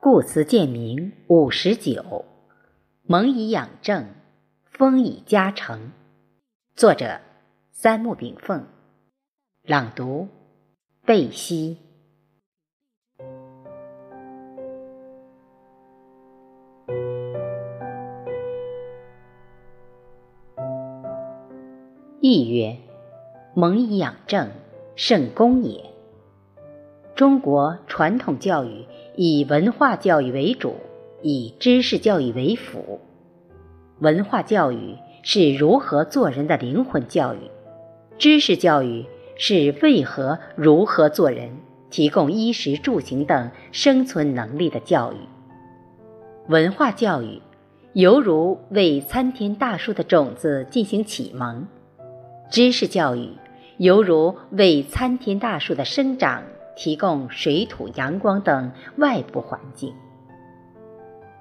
故辞建明五十九，蒙以养正，风以加成。作者：三木炳凤。朗读：贝西。译曰：蒙以养正，圣功也。中国传统教育以文化教育为主，以知识教育为辅。文化教育是如何做人的灵魂教育，知识教育是为何如何做人，提供衣食住行等生存能力的教育。文化教育犹如为参天大树的种子进行启蒙，知识教育犹如为参天大树的生长。提供水土阳光等外部环境。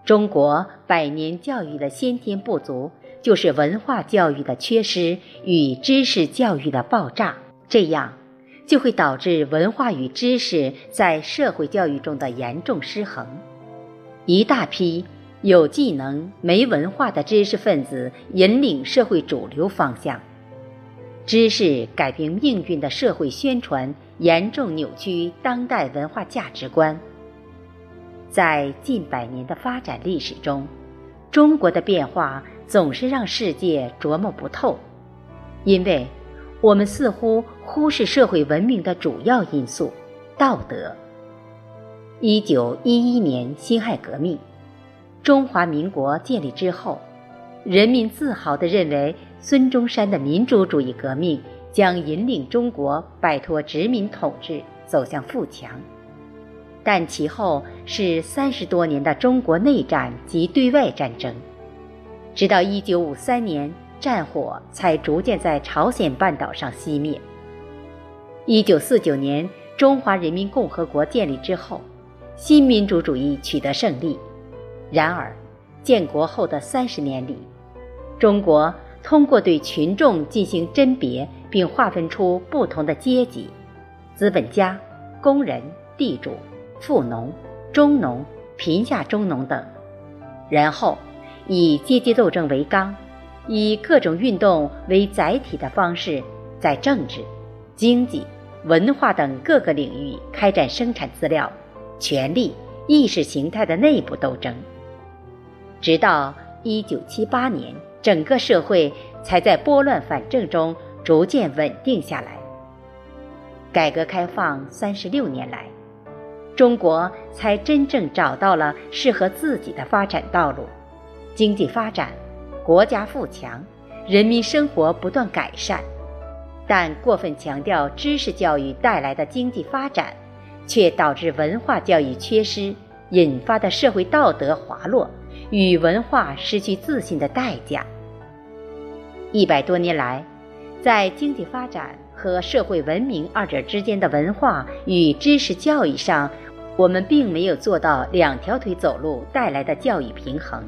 中国百年教育的先天不足，就是文化教育的缺失与知识教育的爆炸，这样就会导致文化与知识在社会教育中的严重失衡。一大批有技能没文化的知识分子引领社会主流方向，知识改变命运的社会宣传。严重扭曲当代文化价值观。在近百年的发展历史中，中国的变化总是让世界琢磨不透，因为我们似乎忽视社会文明的主要因素——道德。一九一一年辛亥革命，中华民国建立之后，人民自豪地认为孙中山的民主主义革命。将引领中国摆脱殖民统治，走向富强。但其后是三十多年的中国内战及对外战争，直到一九五三年，战火才逐渐在朝鲜半岛上熄灭。一九四九年，中华人民共和国建立之后，新民主主义取得胜利。然而，建国后的三十年里，中国。通过对群众进行甄别，并划分出不同的阶级：资本家、工人、地主、富农、中农、贫下中农等。然后，以阶级斗争为纲，以各种运动为载体的方式，在政治、经济、文化等各个领域开展生产资料、权力、意识形态的内部斗争，直到一九七八年。整个社会才在拨乱反正中逐渐稳定下来。改革开放三十六年来，中国才真正找到了适合自己的发展道路，经济发展，国家富强，人民生活不断改善。但过分强调知识教育带来的经济发展，却导致文化教育缺失，引发的社会道德滑落与文化失去自信的代价。一百多年来，在经济发展和社会文明二者之间的文化与知识教育上，我们并没有做到两条腿走路带来的教育平衡。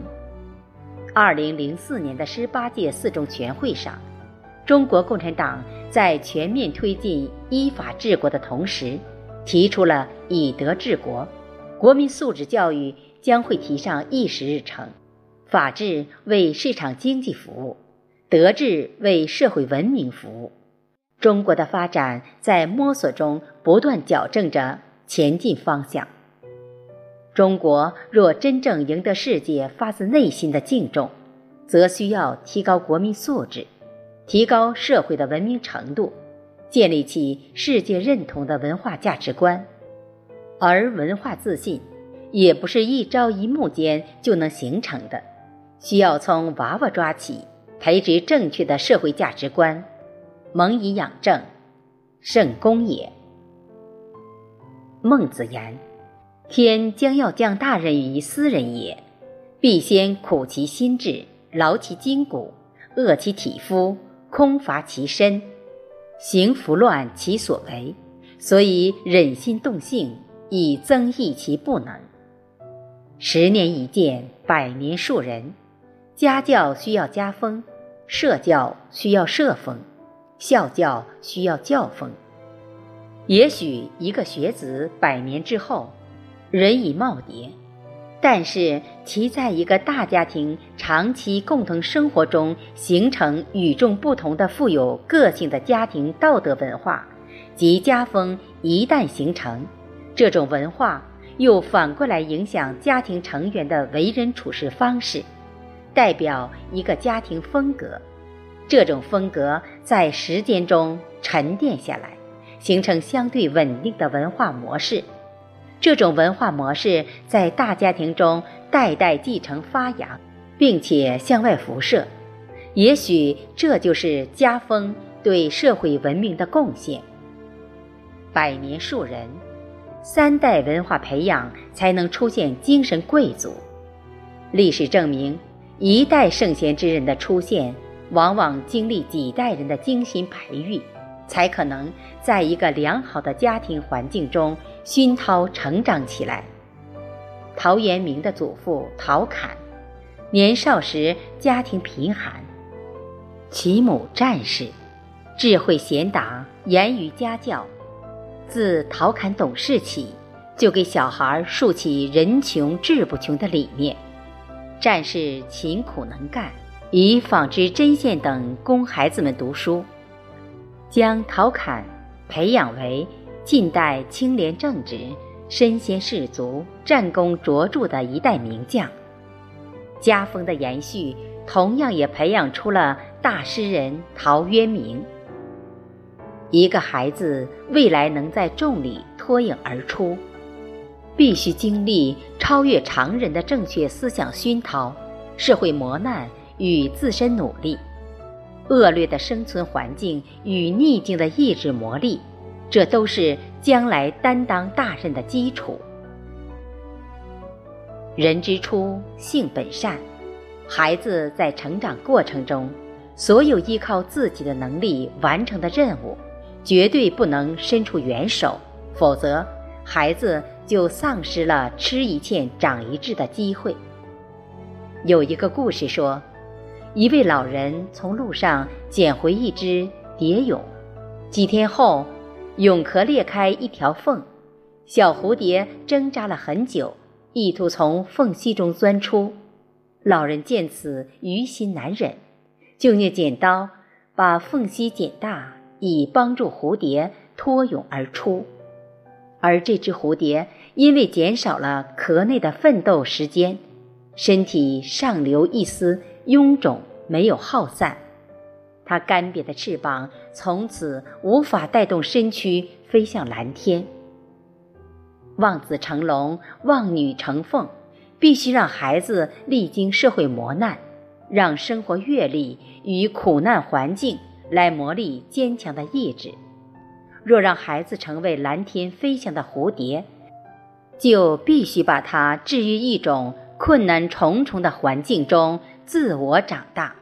二零零四年的十八届四中全会上，中国共产党在全面推进依法治国的同时，提出了以德治国，国民素质教育将会提上议事日程，法治为市场经济服务。德治为社会文明服务，中国的发展在摸索中不断矫正着前进方向。中国若真正赢得世界发自内心的敬重，则需要提高国民素质，提高社会的文明程度，建立起世界认同的文化价值观。而文化自信，也不是一朝一暮间就能形成的，需要从娃娃抓起。培植正确的社会价值观，蒙以养正，圣功也。孟子言：“天将要降大任于斯人也，必先苦其心志，劳其筋骨，饿其体肤，空乏其身，行拂乱其所为，所以忍心动性，以增益其不能。十年一见，百年树人。”家教需要家风，社教需要社风，孝教需要教风。也许一个学子百年之后，人已耄耋，但是其在一个大家庭长期共同生活中形成与众不同的富有个性的家庭道德文化及家风一旦形成，这种文化又反过来影响家庭成员的为人处事方式，代表一个家庭风格。这种风格在时间中沉淀下来，形成相对稳定的文化模式。这种文化模式在大家庭中代代继承发扬，并且向外辐射。也许这就是家风对社会文明的贡献。百年树人，三代文化培养才能出现精神贵族。历史证明，一代圣贤之人的出现，往往经历几代人的精心培育，才可能在一个良好的家庭环境中。熏陶成长起来。陶渊明的祖父陶侃，年少时家庭贫寒，其母战士，智慧贤达，严于家教。自陶侃懂事起，就给小孩树起“人穷志不穷”的理念。战士勤苦能干，以纺织针线等供孩子们读书，将陶侃培养为。近代清廉正直、身先士卒、战功卓著的一代名将，家风的延续同样也培养出了大诗人陶渊明。一个孩子未来能在众里脱颖而出，必须经历超越常人的正确思想熏陶、社会磨难与自身努力、恶劣的生存环境与逆境的意志磨砺。这都是将来担当大任的基础。人之初，性本善。孩子在成长过程中，所有依靠自己的能力完成的任务，绝对不能伸出援手，否则孩子就丧失了吃一堑长一智的机会。有一个故事说，一位老人从路上捡回一只蝶蛹，几天后。蛹壳裂开一条缝，小蝴蝶挣扎了很久，意图从缝隙中钻出。老人见此于心难忍，就用剪刀把缝隙剪大，以帮助蝴蝶脱蛹而出。而这只蝴蝶因为减少了壳内的奋斗时间，身体上留一丝臃肿，没有耗散。它干瘪的翅膀从此无法带动身躯飞向蓝天。望子成龙，望女成凤，必须让孩子历经社会磨难，让生活阅历与苦难环境来磨砺坚强的意志。若让孩子成为蓝天飞翔的蝴蝶，就必须把他置于一种困难重重的环境中自我长大。